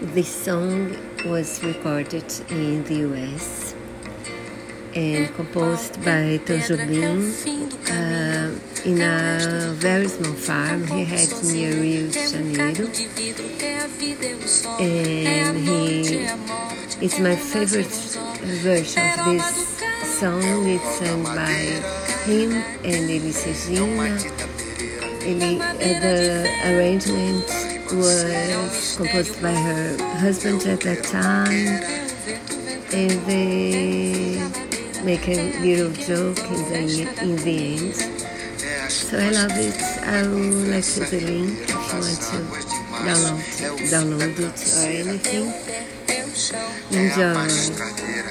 This song was recorded in the US and composed by Tom Jobim uh, in a very small farm he had near Rio de Janeiro. And he, it's my favorite version of this song. It's sung by him and Elis Regina. Ele, uh, the arrangement was composed by her husband at that time, and they make a little joke in the in the end. So I love it. I will like to the link if you want to download download it or anything. Enjoy.